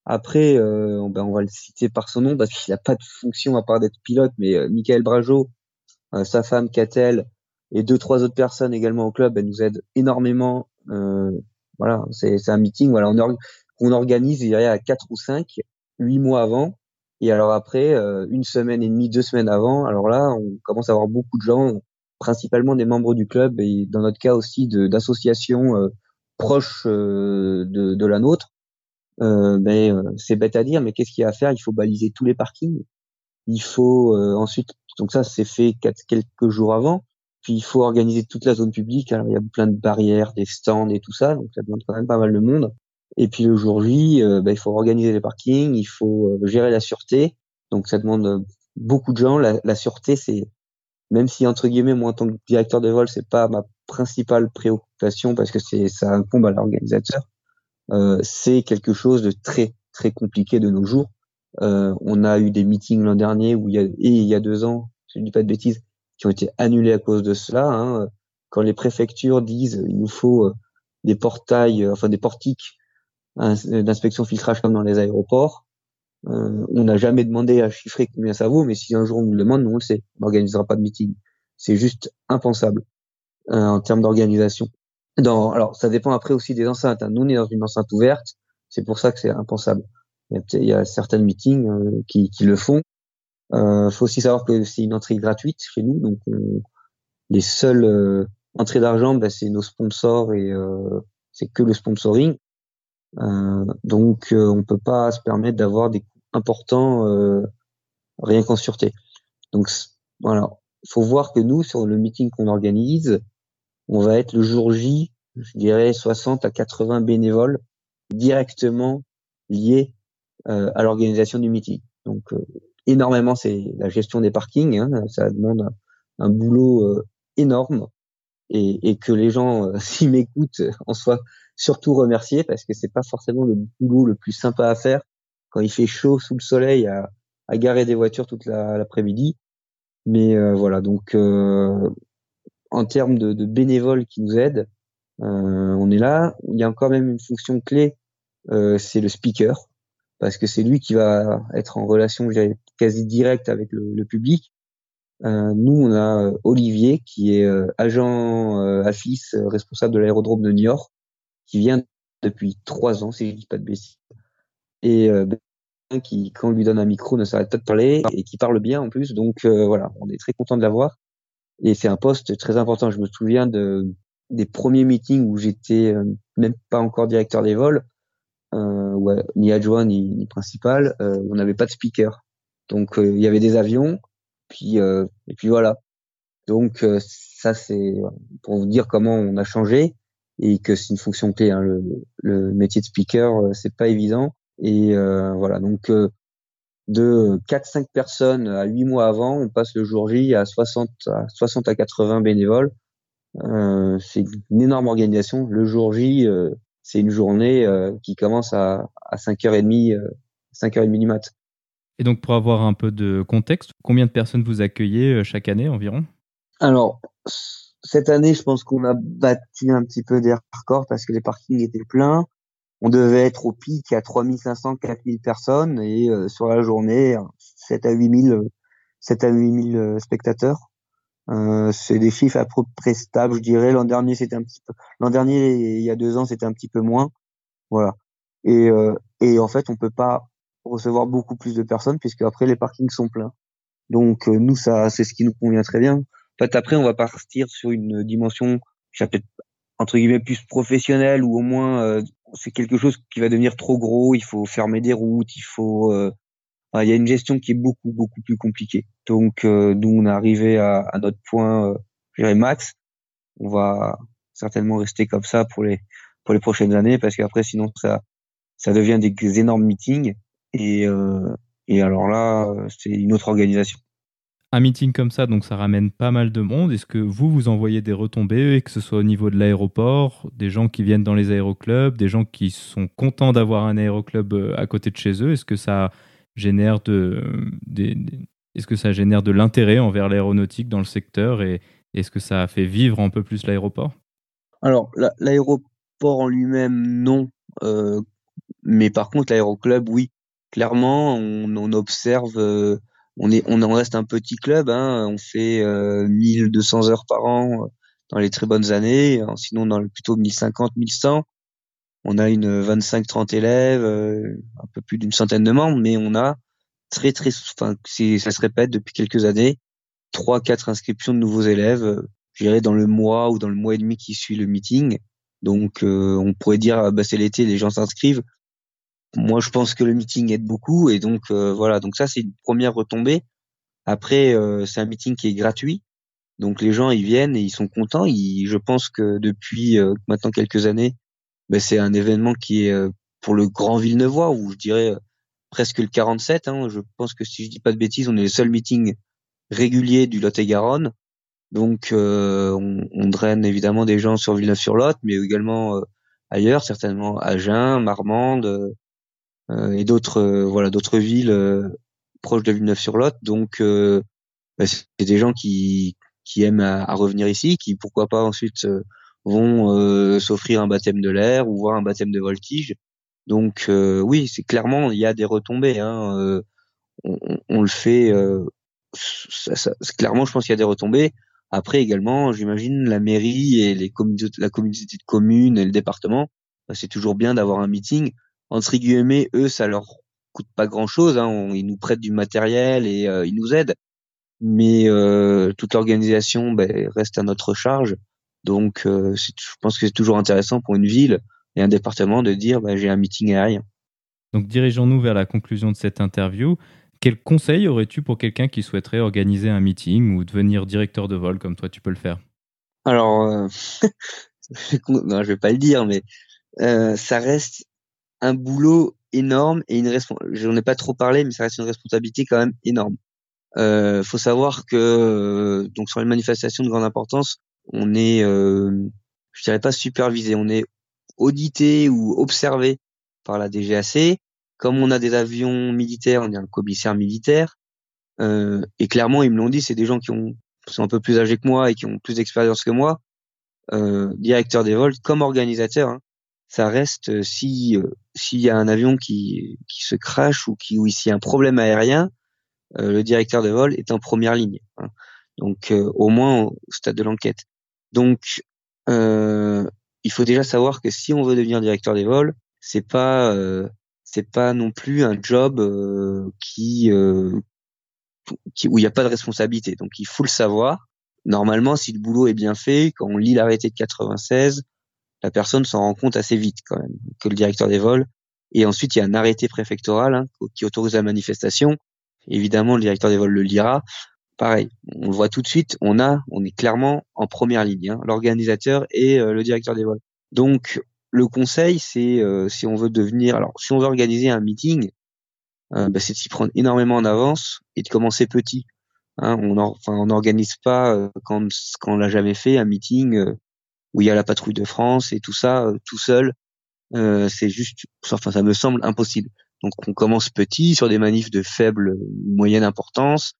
Après, euh, ben, on va le citer par son nom parce qu'il n'a pas de fonction à part d'être pilote, mais Michael Brajo, sa femme Catel et deux trois autres personnes également au club, elles nous aident énormément. Euh, voilà, c'est un meeting, voilà, on, organise, il y a quatre ou cinq, huit mois avant. Et alors après, euh, une semaine et demie, deux semaines avant, alors là, on commence à avoir beaucoup de gens, principalement des membres du club et dans notre cas aussi d'associations proches de, de, la nôtre. Euh, mais c'est bête à dire, mais qu'est-ce qu'il y a à faire? Il faut baliser tous les parkings. Il faut ensuite donc ça, c'est fait quelques jours avant. Puis il faut organiser toute la zone publique. Alors il y a plein de barrières, des stands et tout ça, donc ça demande quand même pas mal de monde. Et puis le jour J, euh, bah, il faut organiser les parkings, il faut euh, gérer la sûreté. Donc ça demande euh, beaucoup de gens. La, la sûreté, c'est même si entre guillemets moi en tant que directeur de vol, c'est pas ma principale préoccupation parce que c'est ça incombe à l'organisateur. Euh, c'est quelque chose de très très compliqué de nos jours euh, on a eu des meetings l'an dernier où il y a, et il y a deux ans, je ne dis pas de bêtises, qui ont été annulés à cause de cela. Hein. Quand les préfectures disent il nous faut euh, des portails, euh, enfin des portiques d'inspection filtrage comme dans les aéroports, euh, on n'a jamais demandé à chiffrer combien ça vaut, mais si un jour on nous le demande, nous on le sait. On n'organisera pas de meeting. C'est juste impensable euh, en termes d'organisation. Alors ça dépend après aussi des enceintes. Hein. Nous on est dans une enceinte ouverte, c'est pour ça que c'est impensable. Il y a, certains meetings euh, qui, qui, le font. Il euh, faut aussi savoir que c'est une entrée gratuite chez nous, donc les seules euh, entrées d'argent, ben, c'est nos sponsors et c'est que le sponsoring. donc on peut pas se permettre d'avoir des coûts importants rien qu'en sûreté. Donc voilà, faut voir que nous sur le meeting qu'on organise, on va être le jour J, je dirais 60 à 80 bénévoles directement liés euh, à l'organisation du meeting. Donc euh, énormément, c'est la gestion des parkings. Hein, ça demande un, boulot euh, énorme et, et, que les gens, (laughs) s'ils m'écoutent, en soient surtout remerciés parce que c'est pas forcément le boulot le plus sympa à faire quand il fait chaud sous le soleil à, à garer des voitures toute l'après-midi. Mais voilà, donc en termes de, de, bénévoles qui nous aident, on est là. Il y a quand même une fonction clé, c'est le speaker parce que c'est lui qui va être en relation quasi directe avec le, public. Euh, nous, on a euh, Olivier qui est euh, agent euh, AFIS, responsable de l'aérodrome de York, qui vient depuis trois ans, si je dis pas de bêtises, et ben, qui, quand on lui donne un micro, ne s'arrête pas de parler et qui parle bien en plus. Donc voilà, on est très content de l'avoir. Et c'est un poste très important. Je me souviens de des premiers meetings où j'étais même pas encore directeur des vols euh, ni adjoint ni, principal, euh, on n'avait pas de speaker. Donc euh, il y avait des avions, puis et puis voilà. Donc ça c'est pour vous dire comment on a changé et que c'est une fonction clé. Hein, le, le, métier de speaker, c'est pas évident. Et voilà, donc de 4-5 personnes à 8 mois avant, on passe le jour J à 60 à, 60 à 80 bénévoles. Euh, c'est une énorme organisation. Le jour J, c'est une journée euh, qui commence à, à 5h30, 5h30 du mat. Et donc, pour avoir un peu de contexte, combien de personnes vous accueillez euh, chaque année environ? Alors, cette année, je pense qu'on a battu un petit peu des records parce que les parkings étaient pleins. On devait être au pic à 3500, 4000 personnes et euh, sur la journée, 7 à 8000, 7 à 8000 spectateurs. Euh, c'est des chiffres à peu près stables, je dirais. L'an dernier, c'était un petit peu, l'an dernier, il y a deux ans, c'était un petit peu moins. Voilà. Et, euh, et en fait, on peut pas recevoir beaucoup plus de personnes puisque après les parkings sont pleins. Donc euh, nous, ça, c'est ce qui nous convient très bien. En fait, après, on va partir sur une dimension, peut-être entre guillemets plus professionnelle ou au moins euh, c'est quelque chose qui va devenir trop gros. Il faut fermer des routes, il faut euh, il y a une gestion qui est beaucoup beaucoup plus compliquée. Donc nous on est arrivé à, notre point, euh, max. On va certainement rester comme ça pour les pour les prochaines années parce qu'après sinon ça ça devient des énormes meetings et euh, et alors là c'est une autre organisation un meeting comme ça, donc ça ramène pas mal de monde. Est-ce que vous, vous envoyez des retombées, que ce soit au niveau de l'aéroport, des gens qui viennent dans les aéroclubs, des gens qui sont contents d'avoir un aéroclub euh, à côté de chez eux? Est-ce que ça génère de, est-ce que ça génère de l'intérêt envers l'aéronautique dans le secteur et est-ce que ça fait vivre un peu plus l'aéroport? Alors, l'aéroport en lui-même, non. Euh, mais par contre, l'aéroclub, oui. Clairement, on, observe... Euh, on est, on en reste un petit club. Hein, on fait euh, 1200 heures par an euh, dans les très bonnes années. Sinon, dans le, plutôt 1050, 1100. On a une 25-30 élèves, un peu plus d'une centaine de membres, mais on a très très, enfin, ça se répète depuis quelques années, trois, quatre inscriptions de nouveaux élèves, euh, je dirais dans le mois ou dans le mois et demi qui suit le meeting. Donc, on pourrait dire, ah, bah, c'est l'été, les gens s'inscrivent moi, je pense que le meeting aide beaucoup et donc euh, voilà. Donc ça, c'est une première retombée. Après, euh, c'est un meeting qui est gratuit, donc les gens ils viennent et ils sont contents. Ils, je pense que depuis euh, maintenant quelques années, ben, c'est un événement qui est pour le Grand Villeneuvois ou je dirais presque le 47. Hein. Je pense que si je dis pas de bêtises, on est le seul meeting régulier du Lot-et-Garonne. Donc on, on, draine évidemment des gens sur Villeneuve-sur-Lot, mais également ailleurs, certainement Agen, Marmande, euh, et d'autres euh, voilà d'autres villes euh, proches de Villeneuve-sur-Lot. Donc bah, c'est des gens qui qui aiment à, revenir ici, qui pourquoi pas ensuite vont s'offrir un baptême de l'air ou voir un baptême de voltige. Donc oui, c'est clairement il y a des retombées. Hein, on, on, le fait. Ça, ça, clairement, je pense qu'il y a des retombées. Après également, j'imagine la mairie et les la communauté de communes et le département, bah, c'est toujours bien d'avoir un meeting entre guillemets, eux, ça leur coûte pas grand chose. Hein. ils nous prêtent du matériel et euh, ils nous aident. Mais euh, toute l'organisation ben, reste à notre charge. Donc, euh, je pense que c'est toujours intéressant pour une ville et un département de dire ben, j'ai un meeting aérien. Donc, dirigeons-nous vers la conclusion de cette interview. Quel conseil aurais-tu pour quelqu'un qui souhaiterait organiser un meeting ou devenir directeur de vol comme toi tu peux le faire? Alors, (laughs) non, je vais pas le dire, mais ça reste un boulot énorme et une responsabilité. J'en ai pas trop parlé, mais ça reste une responsabilité quand même énorme. Euh, faut savoir que euh, donc sur les manifestations de grande importance, on est, euh, je dirais pas supervisé, on est audité ou observé par la DGAC. Comme on a des avions militaires, on est un commissaire militaire. Euh, et clairement, ils me l'ont dit, c'est des gens qui ont sont un peu plus âgés que moi et qui ont plus d'expérience que moi, euh, directeur des vols comme organisateur. Hein ça reste euh, si euh, s'il y a un avion qui, qui se crache ou qui ou s'il y a un problème aérien, euh, le directeur de vol est en première ligne. Hein. Donc au moins au stade de l'enquête. Donc il faut déjà savoir que si on veut devenir directeur des vols, c'est pas c'est pas non plus un job qui, qui où il n'y a pas de responsabilité. Donc il faut le savoir. Normalement, si le boulot est bien fait, quand on lit l'arrêté de 96, la personne s'en rend compte assez vite quand même que le directeur des vols. Et ensuite, il y a un arrêté préfectoral hein, qui autorise la manifestation. Évidemment, le directeur des vols le lira. Pareil, on le voit tout de suite. On a, on est clairement en première ligne, hein, l'organisateur et euh, le directeur des vols. Donc, le conseil, c'est euh, si on veut devenir, alors si on veut organiser un meeting, euh, bah, c'est de s'y prendre énormément en avance et de commencer petit. Hein, on enfin, n'organise pas quand quand on l'a jamais fait un meeting où il y a la patrouille de France et tout ça euh, tout seul. Euh, c'est juste, enfin, ça me semble impossible. Donc, on commence petit sur des manifs de faible moyenne importance,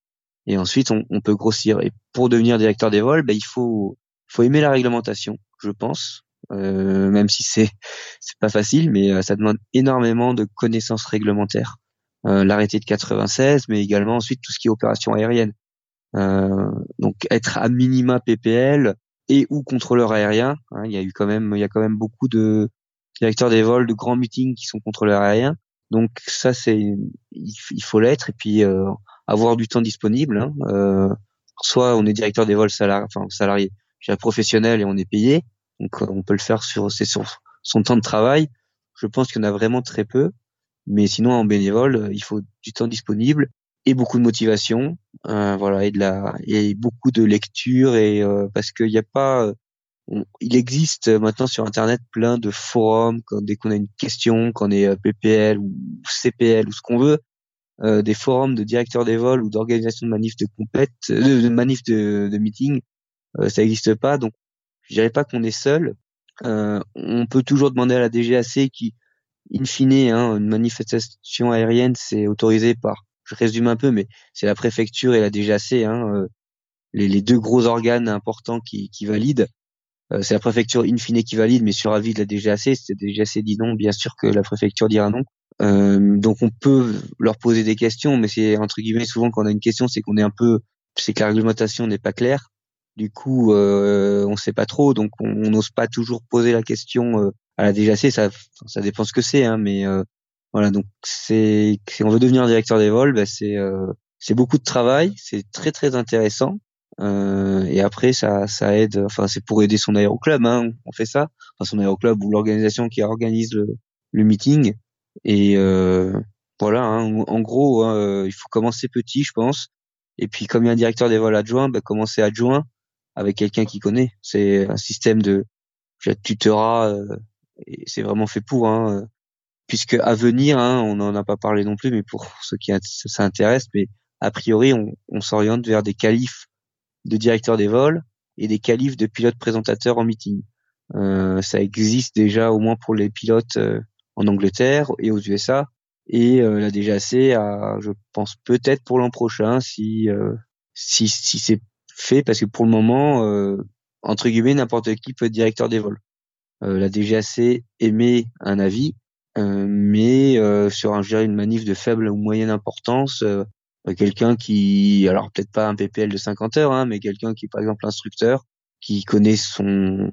et ensuite on, on, peut grossir. Et pour devenir directeur des vols, ben, il faut faut aimer la réglementation, je pense, euh, même si c'est (laughs) c'est pas facile, mais euh, ça demande énormément de connaissances réglementaires. Euh, L'arrêté de 96, mais également ensuite tout ce qui est opération aérienne. Euh, donc être à minima PPL et ou contrôleur aérien. Hein, il y a eu quand même, il y a quand même beaucoup de directeurs des vols, de grands meetings qui sont contrôleurs aériens. Donc ça, c'est, il, faut l'être et puis euh, avoir du temps disponible. Hein. Euh, soit on est directeur des vols salariés, enfin salarié, professionnel et on est payé, donc on peut le faire sur, sur son temps de travail. Je pense qu'il y en a vraiment très peu, mais sinon en bénévole, il faut du temps disponible et beaucoup de motivation, euh, voilà, et de la, et beaucoup de lecture et euh, parce qu'il n'y a pas, il existe maintenant sur internet plein de forums quand dès qu'on a une question, qu'on est euh, PPL ou CPL ou ce qu'on veut, euh, des forums de directeurs des vols ou d'organisation de manifs de compète, euh, de, manifs de, de meeting, euh, ça n'existe pas. Donc, je dirais pas qu'on est seul. on peut toujours demander à la DGAC qui, in fine, hein, une manifestation aérienne, c'est autorisé par je résume un peu, mais c'est la préfecture et la DGAC, hein, euh, les, les, deux gros organes importants qui, qui valident. Euh, c'est la préfecture in fine qui valide, mais sur avis de la DGAC, si la DGAC dit non, bien sûr que la préfecture dira non. Euh, donc on peut leur poser des questions, mais c'est entre guillemets souvent quand on a une question, c'est qu'on est un peu, c'est que la réglementation n'est pas claire. Du coup, euh, on sait pas trop, donc on n'ose pas toujours poser la question euh, à la DGAC. Ça, ça dépend ce que c'est, hein, mais voilà, donc c'est si on veut devenir directeur des vols, ben c'est euh, c'est beaucoup de travail, c'est très très intéressant. Euh, et après ça ça aide, enfin c'est pour aider son aéroclub, hein, on fait ça, enfin son aéroclub ou l'organisation qui organise le, le meeting. Et euh, voilà, hein, en gros, hein, euh, il faut commencer petit, je pense. Et puis comme il y a un directeur des vols adjoint, ben, commencer adjoint avec quelqu'un qui connaît. C'est un système de tutorat, euh, et c'est vraiment fait pour. Hein, puisque à venir, hein, on n'en a pas parlé non plus, mais pour ceux qui ça intéresse, mais a priori, on, s'oriente vers des qualifs de directeurs des vols et des qualifs de pilotes présentateurs en meeting. Euh, ça existe déjà au moins pour les pilotes euh, en Angleterre et aux USA, et euh, la DGAC a, je pense peut-être pour l'an prochain, si euh, si, si c'est fait, parce que pour le moment, euh, entre guillemets, n'importe qui peut être directeur des vols. la DGAC émet un avis mais sur un, une manif de faible ou moyenne importance, quelqu'un qui, alors peut-être pas un PPL de 50 heures, hein, mais quelqu'un qui est par exemple instructeur, qui connaît son,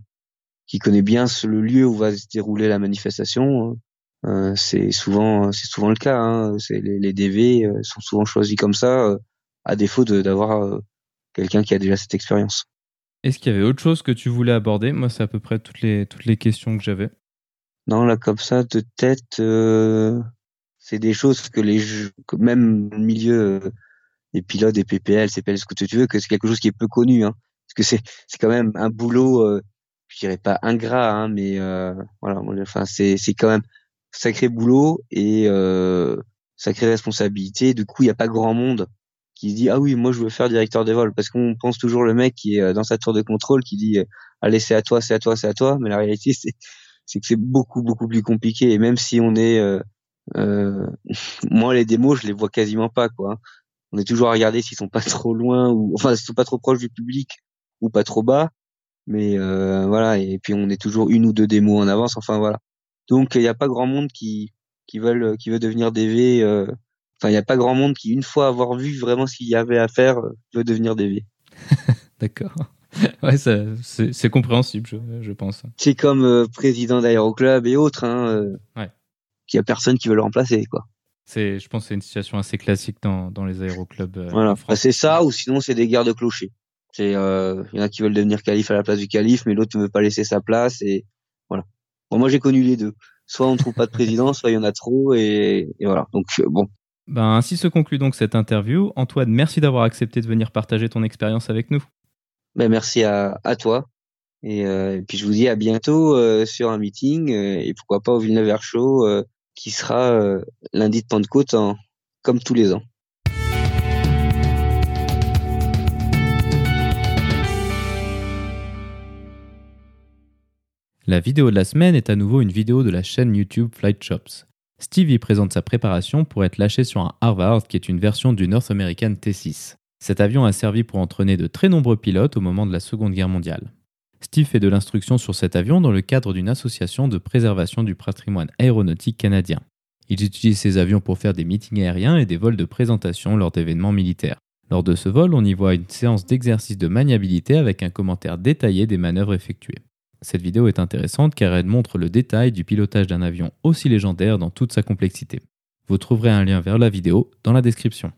qui connaît bien le lieu où va se dérouler la manifestation. Euh, c'est souvent, c'est souvent le cas. Hein. C'est les, les, DV sont souvent choisis comme ça, à défaut d'avoir quelqu'un qui a déjà cette expérience. Est-ce qu'il y avait autre chose que tu voulais aborder? Moi, c'est à peu près toutes les toutes les questions que j'avais. Non, là, comme ça, de tête, euh, c'est des choses que les que même le milieu euh, des pilotes, des PPL, CPL, ce que tu veux, que c'est quelque chose qui est peu connu, hein. Parce que c'est, c'est quand même un boulot, euh, je dirais pas ingrat, hein, mais euh, voilà, enfin, c'est, c'est quand même sacré boulot et euh, sacrée responsabilité. Du coup, il n'y a pas grand monde qui se dit ah oui, moi je veux faire directeur des vols, parce qu'on pense toujours le mec qui est dans sa tour de contrôle qui dit allez c'est à toi, c'est à toi, c'est à toi, mais la réalité (laughs) c'est c'est que c'est beaucoup beaucoup plus compliqué. Et même si on est euh, euh, (laughs) moi les démos je les vois quasiment pas quoi. On est toujours à regarder s'ils sont pas trop loin ou enfin s'ils sont pas trop proches du public ou pas trop bas. Mais euh, voilà. Et puis on est toujours une ou deux démos en avance. Enfin voilà donc il n'y a pas grand monde qui qui veulent qui veut devenir DV euh, enfin il n'y a pas grand monde qui une fois avoir vu vraiment ce qu'il y avait à faire veut devenir DV (laughs) d'accord ouais, c'est compréhensible, je, je pense. C'est comme euh, président d'aéroclub et autres, hein, euh, ouais. qu'il y a personne qui veut le remplacer, quoi. C'est, je pense, que c'est une situation assez classique dans, dans les aéroclubs. Euh, voilà, bah, c'est ça, ou sinon c'est des guerres de clochers. C'est, euh, il y en a qui veulent devenir calife à la place du calife, mais l'autre ne veut pas laisser sa place, et voilà. Bon, moi j'ai connu les deux. Soit on trouve pas de président, soit il y en a trop, et, et voilà. Donc bon. Ben, ainsi se conclut donc cette interview. Antoine, merci d'avoir accepté de venir partager ton expérience avec nous. Ben, merci à, à toi. Et, euh, et, puis je vous dis à bientôt euh, sur un meeting euh, et pourquoi pas au Villeneuve Show euh, qui sera euh, lundi de Pentecôte en, comme tous les ans. La vidéo de la semaine est à nouveau une vidéo de la chaîne YouTube Flight Shops. Steve y présente sa préparation pour être lâché sur un Harvard qui est une version du North American T6. Cet avion a servi pour entraîner de très nombreux pilotes au moment de la Seconde Guerre mondiale. Steve fait de l'instruction sur cet avion dans le cadre d'une association de préservation du patrimoine aéronautique canadien. Il utilise ces avions pour faire des meetings aériens et des vols de présentation lors d'événements militaires. Lors de ce vol, on y voit une séance d'exercice de maniabilité avec un commentaire détaillé des manœuvres effectuées. Cette vidéo est intéressante car elle montre le détail du pilotage d'un avion aussi légendaire dans toute sa complexité. Vous trouverez un lien vers la vidéo dans la description.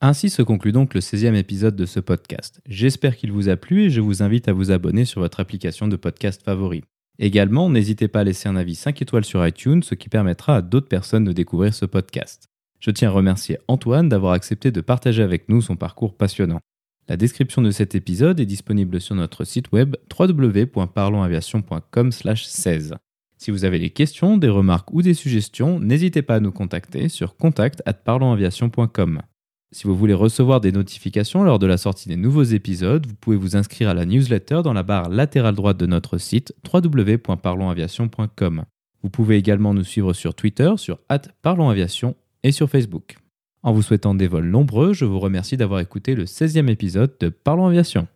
Ainsi se conclut donc le 16e épisode de ce podcast. J'espère qu'il vous a plu et je vous invite à vous abonner sur votre application de podcast favori. Également, n'hésitez pas à laisser un avis 5 étoiles sur iTunes, ce qui permettra à d'autres personnes de découvrir ce podcast. Je tiens à remercier Antoine d'avoir accepté de partager avec nous son parcours passionnant. La description de cet épisode est disponible sur notre site web www.parlonsaviation.com/16. Si vous avez des questions, des remarques ou des suggestions, n'hésitez pas à nous contacter sur contact@parlonsaviation.com. Si vous voulez recevoir des notifications lors de la sortie des nouveaux épisodes, vous pouvez vous inscrire à la newsletter dans la barre latérale droite de notre site www.parlonsaviation.com. Vous pouvez également nous suivre sur Twitter, sur @parlonsaviation et sur Facebook. En vous souhaitant des vols nombreux, je vous remercie d'avoir écouté le 16e épisode de Parlons Aviation.